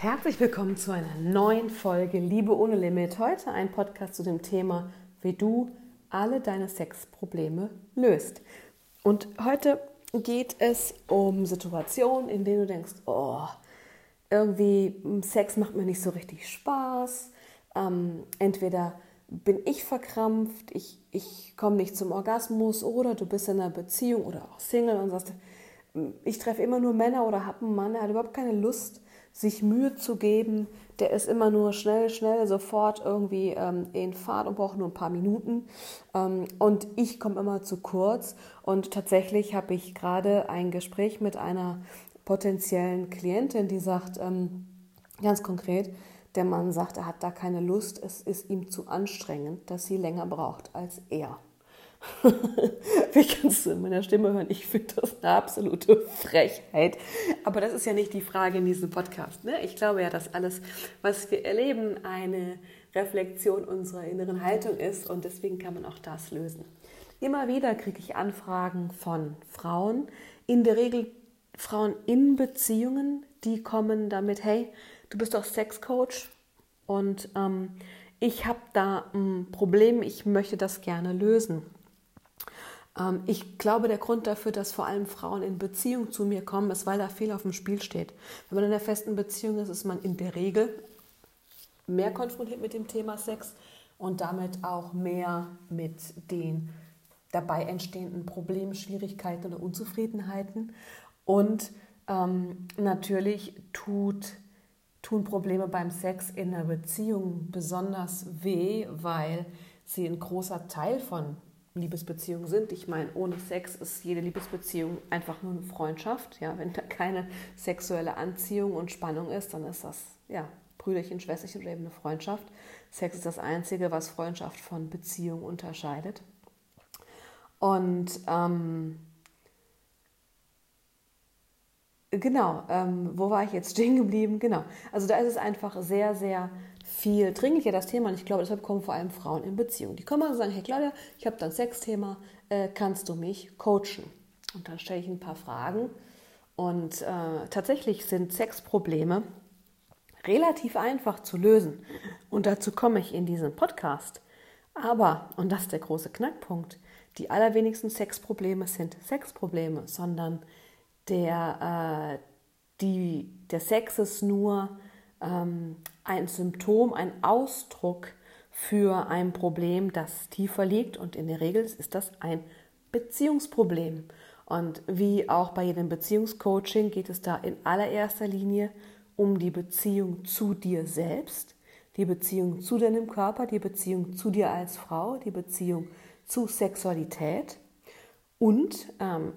Herzlich willkommen zu einer neuen Folge Liebe ohne Limit. Heute ein Podcast zu dem Thema, wie du alle deine Sexprobleme löst. Und heute geht es um Situationen, in denen du denkst, oh, irgendwie Sex macht mir nicht so richtig Spaß. Ähm, entweder bin ich verkrampft, ich, ich komme nicht zum Orgasmus oder du bist in einer Beziehung oder auch Single und sagst, ich treffe immer nur Männer oder habe einen Mann, der hat überhaupt keine Lust sich Mühe zu geben, der ist immer nur schnell, schnell, sofort irgendwie ähm, in Fahrt und braucht nur ein paar Minuten. Ähm, und ich komme immer zu kurz. Und tatsächlich habe ich gerade ein Gespräch mit einer potenziellen Klientin, die sagt, ähm, ganz konkret, der Mann sagt, er hat da keine Lust, es ist ihm zu anstrengend, dass sie länger braucht als er. Wie kannst du in meiner Stimme hören? Ich finde das eine absolute Frechheit. Aber das ist ja nicht die Frage in diesem Podcast. Ne? Ich glaube ja, dass alles, was wir erleben, eine Reflexion unserer inneren Haltung ist und deswegen kann man auch das lösen. Immer wieder kriege ich Anfragen von Frauen, in der Regel Frauen in Beziehungen, die kommen damit, hey, du bist doch Sexcoach und ähm, ich habe da ein Problem, ich möchte das gerne lösen. Ähm, ich glaube, der Grund dafür, dass vor allem Frauen in Beziehung zu mir kommen, ist, weil da viel auf dem Spiel steht. Wenn man in einer festen Beziehung ist, ist man in der Regel mehr konfrontiert mit dem Thema Sex und damit auch mehr mit den dabei entstehenden Problemen, Schwierigkeiten oder Unzufriedenheiten. Und ähm, natürlich tut, tun Probleme beim Sex in einer Beziehung besonders weh, weil sie ein großer Teil von Liebesbeziehungen sind. Ich meine, ohne Sex ist jede Liebesbeziehung einfach nur eine Freundschaft. Ja, wenn da keine sexuelle Anziehung und Spannung ist, dann ist das ja Brüderchen, Schwesterchen oder eben eine Freundschaft. Sex ist das Einzige, was Freundschaft von Beziehung unterscheidet. Und ähm, genau, ähm, wo war ich jetzt stehen geblieben? Genau, also da ist es einfach sehr, sehr viel dringlicher das Thema und ich glaube, deshalb kommen vor allem Frauen in Beziehung. Die kommen und sagen, hey Claudia, ich habe da ein Sexthema, äh, kannst du mich coachen? Und dann stelle ich ein paar Fragen und äh, tatsächlich sind Sexprobleme relativ einfach zu lösen und dazu komme ich in diesem Podcast. Aber, und das ist der große Knackpunkt, die allerwenigsten Sexprobleme sind Sexprobleme, sondern der, äh, die, der Sex ist nur ähm, ein Symptom, ein Ausdruck für ein Problem, das tiefer liegt und in der Regel ist das ein Beziehungsproblem. Und wie auch bei jedem Beziehungscoaching geht es da in allererster Linie um die Beziehung zu dir selbst, die Beziehung zu deinem Körper, die Beziehung zu dir als Frau, die Beziehung zu Sexualität und ähm,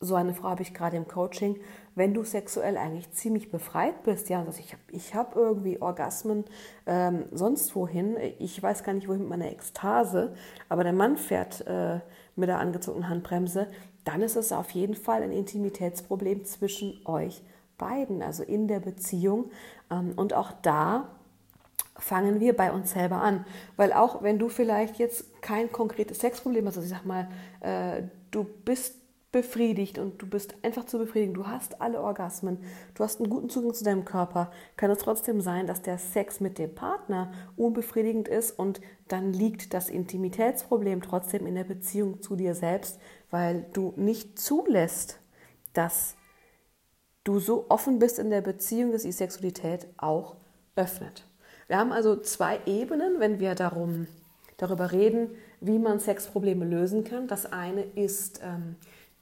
so eine Frau habe ich gerade im Coaching, wenn du sexuell eigentlich ziemlich befreit bist, ja, also ich habe ich hab irgendwie Orgasmen ähm, sonst wohin, ich weiß gar nicht wohin mit meiner Ekstase, aber der Mann fährt äh, mit der angezogenen Handbremse, dann ist es auf jeden Fall ein Intimitätsproblem zwischen euch beiden, also in der Beziehung. Ähm, und auch da fangen wir bei uns selber an. Weil auch wenn du vielleicht jetzt kein konkretes Sexproblem hast, also ich sag mal, äh, du bist befriedigt und du bist einfach zu befriedigen. Du hast alle Orgasmen, du hast einen guten Zugang zu deinem Körper. Kann es trotzdem sein, dass der Sex mit dem Partner unbefriedigend ist und dann liegt das Intimitätsproblem trotzdem in der Beziehung zu dir selbst, weil du nicht zulässt, dass du so offen bist in der Beziehung, dass die Sexualität auch öffnet. Wir haben also zwei Ebenen, wenn wir darum, darüber reden, wie man Sexprobleme lösen kann. Das eine ist ähm,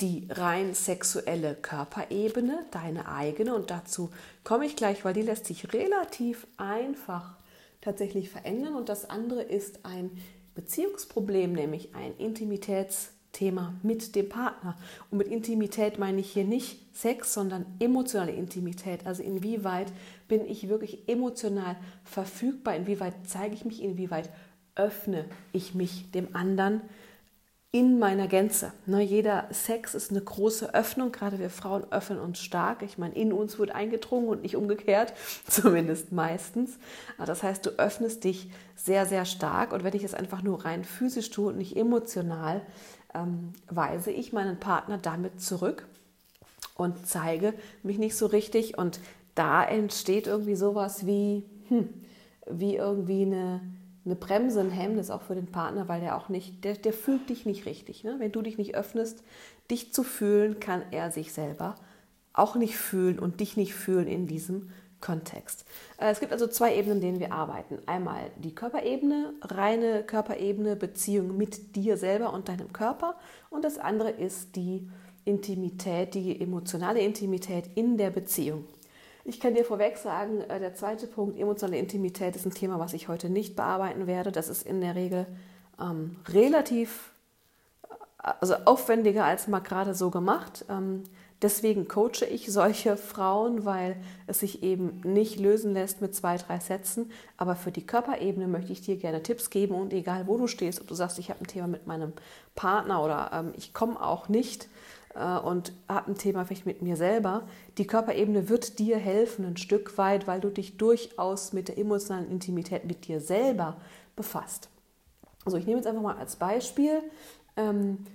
die rein sexuelle Körperebene, deine eigene. Und dazu komme ich gleich, weil die lässt sich relativ einfach tatsächlich verändern. Und das andere ist ein Beziehungsproblem, nämlich ein Intimitätsthema mit dem Partner. Und mit Intimität meine ich hier nicht Sex, sondern emotionale Intimität. Also inwieweit bin ich wirklich emotional verfügbar, inwieweit zeige ich mich, inwieweit öffne ich mich dem anderen in meiner Gänze. Ne, jeder Sex ist eine große Öffnung, gerade wir Frauen öffnen uns stark. Ich meine, in uns wird eingedrungen und nicht umgekehrt, zumindest meistens. Das heißt, du öffnest dich sehr, sehr stark und wenn ich es einfach nur rein physisch tue und nicht emotional, ähm, weise ich meinen Partner damit zurück und zeige mich nicht so richtig und da entsteht irgendwie sowas wie, hm, wie irgendwie eine, eine Bremse, ein Hemmnis auch für den Partner, weil der auch nicht, der, der fühlt dich nicht richtig. Ne? Wenn du dich nicht öffnest, dich zu fühlen, kann er sich selber auch nicht fühlen und dich nicht fühlen in diesem Kontext. Äh, es gibt also zwei Ebenen, in denen wir arbeiten. Einmal die Körperebene, reine Körperebene, Beziehung mit dir selber und deinem Körper. Und das andere ist die Intimität, die emotionale Intimität in der Beziehung. Ich kann dir vorweg sagen, äh, der zweite Punkt, emotionale Intimität, ist ein Thema, was ich heute nicht bearbeiten werde. Das ist in der Regel ähm, relativ äh, also aufwendiger als mal gerade so gemacht. Ähm, deswegen coache ich solche Frauen, weil es sich eben nicht lösen lässt mit zwei, drei Sätzen. Aber für die Körperebene möchte ich dir gerne Tipps geben und egal wo du stehst, ob du sagst, ich habe ein Thema mit meinem Partner oder ähm, ich komme auch nicht, und habe ein Thema vielleicht mit mir selber. Die Körperebene wird dir helfen ein Stück weit, weil du dich durchaus mit der emotionalen Intimität mit dir selber befasst. Also ich nehme jetzt einfach mal als Beispiel, ähm,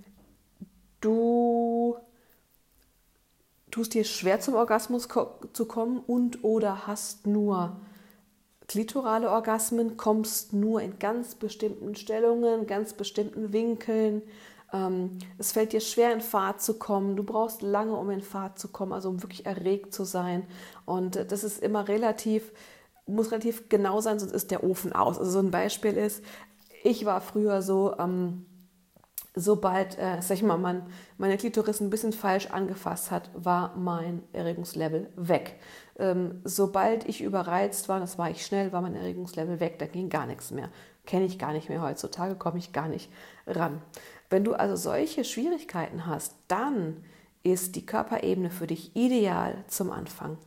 du tust dir schwer zum Orgasmus zu kommen und oder hast nur klitorale Orgasmen, kommst nur in ganz bestimmten Stellungen, ganz bestimmten Winkeln, ähm, es fällt dir schwer, in Fahrt zu kommen. Du brauchst lange, um in Fahrt zu kommen, also um wirklich erregt zu sein. Und äh, das ist immer relativ, muss relativ genau sein, sonst ist der Ofen aus. Also so ein Beispiel ist, ich war früher so, ähm, sobald, äh, sag ich mal, man meine Klitoris ein bisschen falsch angefasst hat, war mein Erregungslevel weg. Ähm, sobald ich überreizt war, das war ich schnell, war mein Erregungslevel weg, da ging gar nichts mehr. Kenne ich gar nicht mehr heutzutage, komme ich gar nicht ran. Wenn du also solche Schwierigkeiten hast, dann ist die Körperebene für dich ideal zum Anfang.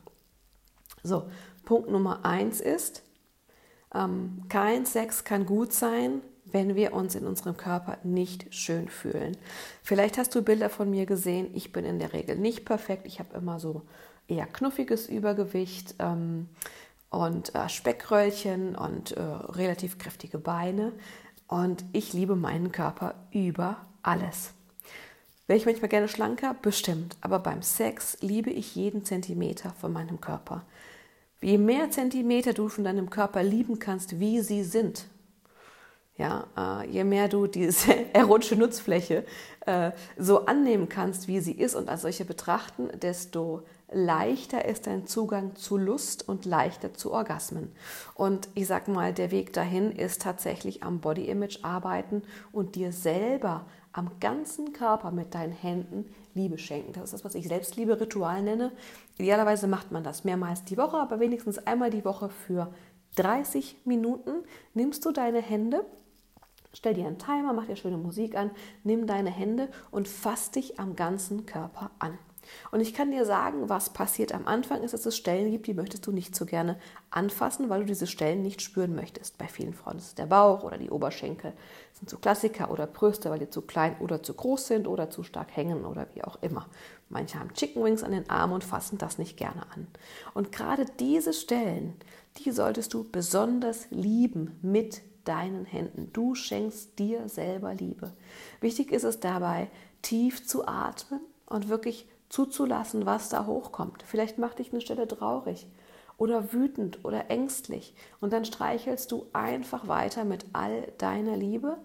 So, Punkt Nummer eins ist, ähm, kein Sex kann gut sein, wenn wir uns in unserem Körper nicht schön fühlen. Vielleicht hast du Bilder von mir gesehen. Ich bin in der Regel nicht perfekt. Ich habe immer so eher knuffiges Übergewicht ähm, und äh, Speckröllchen und äh, relativ kräftige Beine. Und ich liebe meinen Körper über alles. Wäre ich manchmal gerne schlanker? Bestimmt. Aber beim Sex liebe ich jeden Zentimeter von meinem Körper. Je mehr Zentimeter du von deinem Körper lieben kannst, wie sie sind, ja, äh, je mehr du diese erotische Nutzfläche äh, so annehmen kannst, wie sie ist und als solche betrachten, desto leichter ist dein Zugang zu Lust und leichter zu Orgasmen. Und ich sag mal, der Weg dahin ist tatsächlich am Body Image arbeiten und dir selber am ganzen Körper mit deinen Händen Liebe schenken. Das ist das, was ich Selbstliebe-Ritual nenne. Idealerweise macht man das mehrmals die Woche, aber wenigstens einmal die Woche für 30 Minuten nimmst du deine Hände Stell dir einen Timer, mach dir schöne Musik an, nimm deine Hände und fass dich am ganzen Körper an. Und ich kann dir sagen, was passiert am Anfang ist, dass es Stellen gibt, die möchtest du nicht so gerne anfassen, weil du diese Stellen nicht spüren möchtest. Bei vielen Frauen ist es der Bauch oder die Oberschenkel. Das sind so Klassiker oder Brüste, weil die zu klein oder zu groß sind oder zu stark hängen oder wie auch immer. Manche haben Chicken Wings an den Armen und fassen das nicht gerne an. Und gerade diese Stellen, die solltest du besonders lieben mit deinen Händen. Du schenkst dir selber Liebe. Wichtig ist es dabei, tief zu atmen und wirklich zuzulassen, was da hochkommt. Vielleicht macht dich eine Stelle traurig oder wütend oder ängstlich. Und dann streichelst du einfach weiter mit all deiner Liebe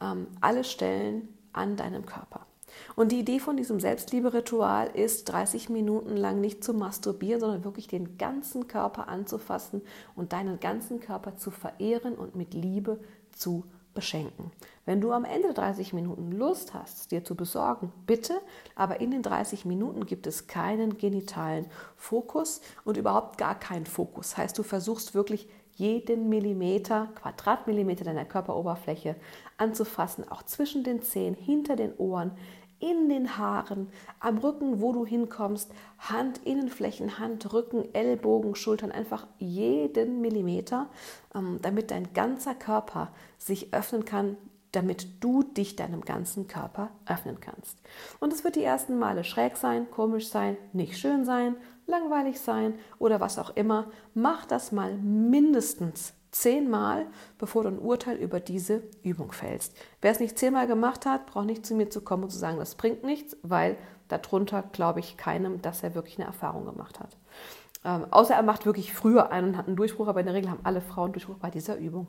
ähm, alle Stellen an deinem Körper. Und die Idee von diesem Selbstliebe-Ritual ist, 30 Minuten lang nicht zu masturbieren, sondern wirklich den ganzen Körper anzufassen und deinen ganzen Körper zu verehren und mit Liebe zu beschenken. Wenn du am Ende der 30 Minuten Lust hast, dir zu besorgen, bitte, aber in den 30 Minuten gibt es keinen genitalen Fokus und überhaupt gar keinen Fokus. Heißt, du versuchst wirklich jeden Millimeter, Quadratmillimeter deiner Körperoberfläche anzufassen, auch zwischen den Zehen, hinter den Ohren, in den Haaren, am Rücken, wo du hinkommst, Handinnenflächen, Handrücken, Ellbogen, Schultern, einfach jeden Millimeter, ähm, damit dein ganzer Körper sich öffnen kann, damit du dich deinem ganzen Körper öffnen kannst. Und es wird die ersten Male schräg sein, komisch sein, nicht schön sein, langweilig sein oder was auch immer. Mach das mal mindestens zehnmal, bevor du ein Urteil über diese Übung fällst. Wer es nicht zehnmal gemacht hat, braucht nicht zu mir zu kommen und zu sagen, das bringt nichts, weil darunter glaube ich keinem, dass er wirklich eine Erfahrung gemacht hat. Ähm, außer er macht wirklich früher einen und hat einen Durchbruch, aber in der Regel haben alle Frauen Durchbruch bei dieser Übung.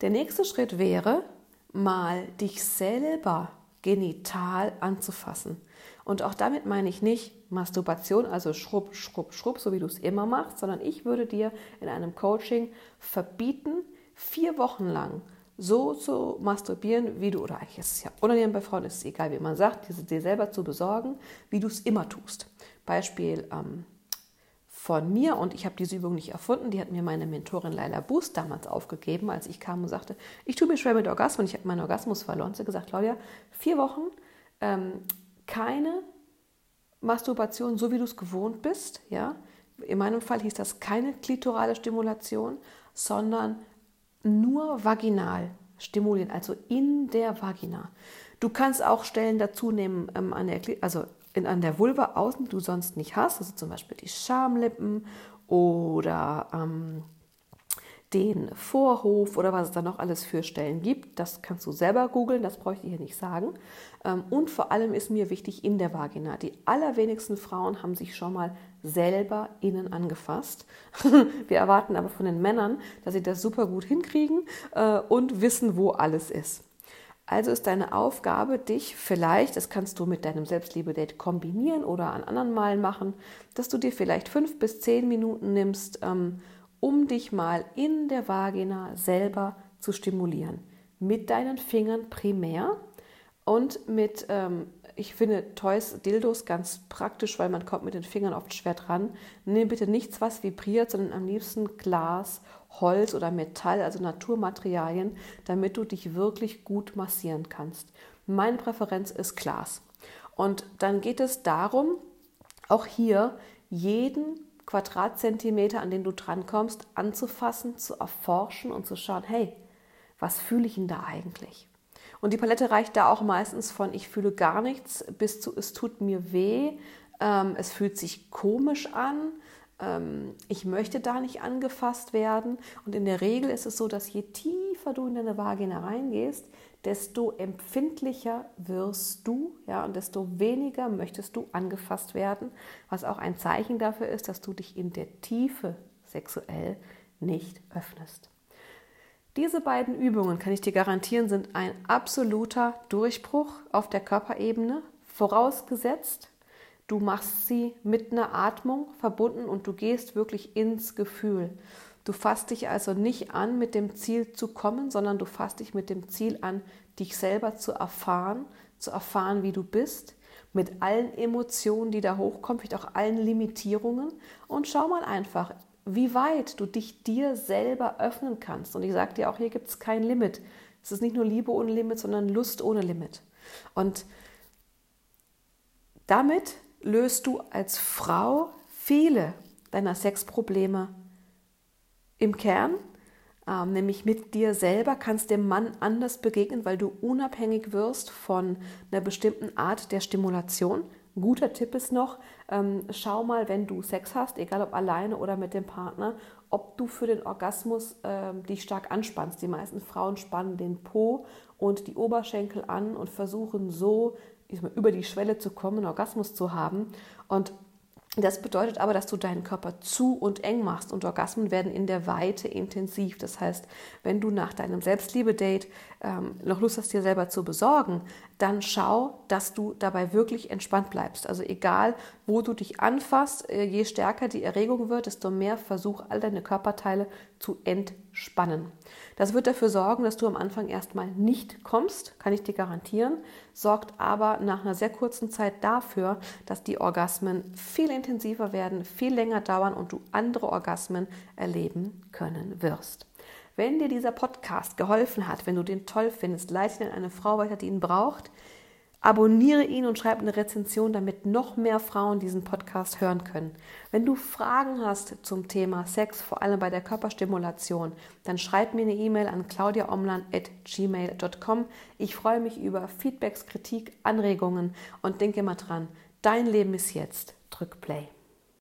Der nächste Schritt wäre, mal dich selber genital anzufassen. Und auch damit meine ich nicht Masturbation, also schrubb, schrubb, schrubb, so wie du es immer machst, sondern ich würde dir in einem Coaching verbieten, vier Wochen lang so zu masturbieren, wie du, oder eigentlich ist es ja unangenehm bei Frauen, ist es egal, wie man sagt, diese dir selber zu besorgen, wie du es immer tust. Beispiel ähm, von mir, und ich habe diese Übung nicht erfunden, die hat mir meine Mentorin Laila Boost damals aufgegeben, als ich kam und sagte, ich tue mir schwer mit Orgasmus, ich habe meinen Orgasmus verloren. Sie hat gesagt, Claudia, vier Wochen, ähm, keine Masturbation, so wie du es gewohnt bist, ja. In meinem Fall hieß das keine klitorale Stimulation, sondern nur vaginal stimulieren, also in der Vagina. Du kannst auch Stellen dazu nehmen, ähm, an der, also in, an der Vulva außen, die du sonst nicht hast, also zum Beispiel die Schamlippen oder ähm, den Vorhof oder was es da noch alles für Stellen gibt. Das kannst du selber googeln, das bräuchte ich hier nicht sagen. Ähm, und vor allem ist mir wichtig in der Vagina. Die allerwenigsten Frauen haben sich schon mal selber innen angefasst. Wir erwarten aber von den Männern, dass sie das super gut hinkriegen äh, und wissen, wo alles ist. Also ist deine Aufgabe, dich vielleicht, das kannst du mit deinem Selbstliebe-Date kombinieren oder an anderen Malen machen, dass du dir vielleicht fünf bis zehn Minuten nimmst, ähm, um dich mal in der Vagina selber zu stimulieren. Mit deinen Fingern primär und mit, ähm, ich finde Toys, Dildos ganz praktisch, weil man kommt mit den Fingern oft schwer dran. Nimm bitte nichts, was vibriert, sondern am liebsten Glas, Holz oder Metall, also Naturmaterialien, damit du dich wirklich gut massieren kannst. Meine Präferenz ist Glas. Und dann geht es darum, auch hier jeden Quadratzentimeter, an den du drankommst, anzufassen, zu erforschen und zu schauen, hey, was fühle ich denn da eigentlich? Und die Palette reicht da auch meistens von ich fühle gar nichts bis zu es tut mir weh, ähm, es fühlt sich komisch an, ähm, ich möchte da nicht angefasst werden. Und in der Regel ist es so, dass je tiefer du in deine Vagina reingehst, desto empfindlicher wirst du, ja, und desto weniger möchtest du angefasst werden, was auch ein Zeichen dafür ist, dass du dich in der Tiefe sexuell nicht öffnest. Diese beiden Übungen, kann ich dir garantieren, sind ein absoluter Durchbruch auf der Körperebene, vorausgesetzt, du machst sie mit einer Atmung verbunden und du gehst wirklich ins Gefühl. Du fasst dich also nicht an mit dem Ziel zu kommen, sondern du fasst dich mit dem Ziel an, dich selber zu erfahren, zu erfahren, wie du bist, mit allen Emotionen, die da hochkommen, vielleicht auch allen Limitierungen. Und schau mal einfach, wie weit du dich dir selber öffnen kannst. Und ich sage dir auch, hier gibt es kein Limit. Es ist nicht nur Liebe ohne Limit, sondern Lust ohne Limit. Und damit löst du als Frau viele deiner Sexprobleme im Kern, ähm, nämlich mit dir selber, kannst dem Mann anders begegnen, weil du unabhängig wirst von einer bestimmten Art der Stimulation. Ein guter Tipp ist noch, ähm, schau mal, wenn du Sex hast, egal ob alleine oder mit dem Partner, ob du für den Orgasmus ähm, dich stark anspannst. Die meisten Frauen spannen den Po und die Oberschenkel an und versuchen so über die Schwelle zu kommen, Orgasmus zu haben. Und das bedeutet aber, dass du deinen Körper zu und eng machst und Orgasmen werden in der Weite intensiv. Das heißt, wenn du nach deinem Selbstliebe-Date ähm, noch Lust hast, dir selber zu besorgen, dann schau, dass du dabei wirklich entspannt bleibst. Also egal, wo du dich anfasst, äh, je stärker die Erregung wird, desto mehr versuch all deine Körperteile zu entspannen. Das wird dafür sorgen, dass du am Anfang erstmal nicht kommst, kann ich dir garantieren, sorgt aber nach einer sehr kurzen Zeit dafür, dass die Orgasmen viel intensiver werden, viel länger dauern und du andere Orgasmen erleben können wirst. Wenn dir dieser Podcast geholfen hat, wenn du den toll findest, leite ihn an eine Frau weiter, die ihn braucht. Abonniere ihn und schreib eine Rezension, damit noch mehr Frauen diesen Podcast hören können. Wenn du Fragen hast zum Thema Sex, vor allem bei der Körperstimulation, dann schreib mir eine E-Mail an claudiaomlan.gmail.com. Ich freue mich über Feedbacks, Kritik, Anregungen und denke mal dran, dein Leben ist jetzt. Drück Play.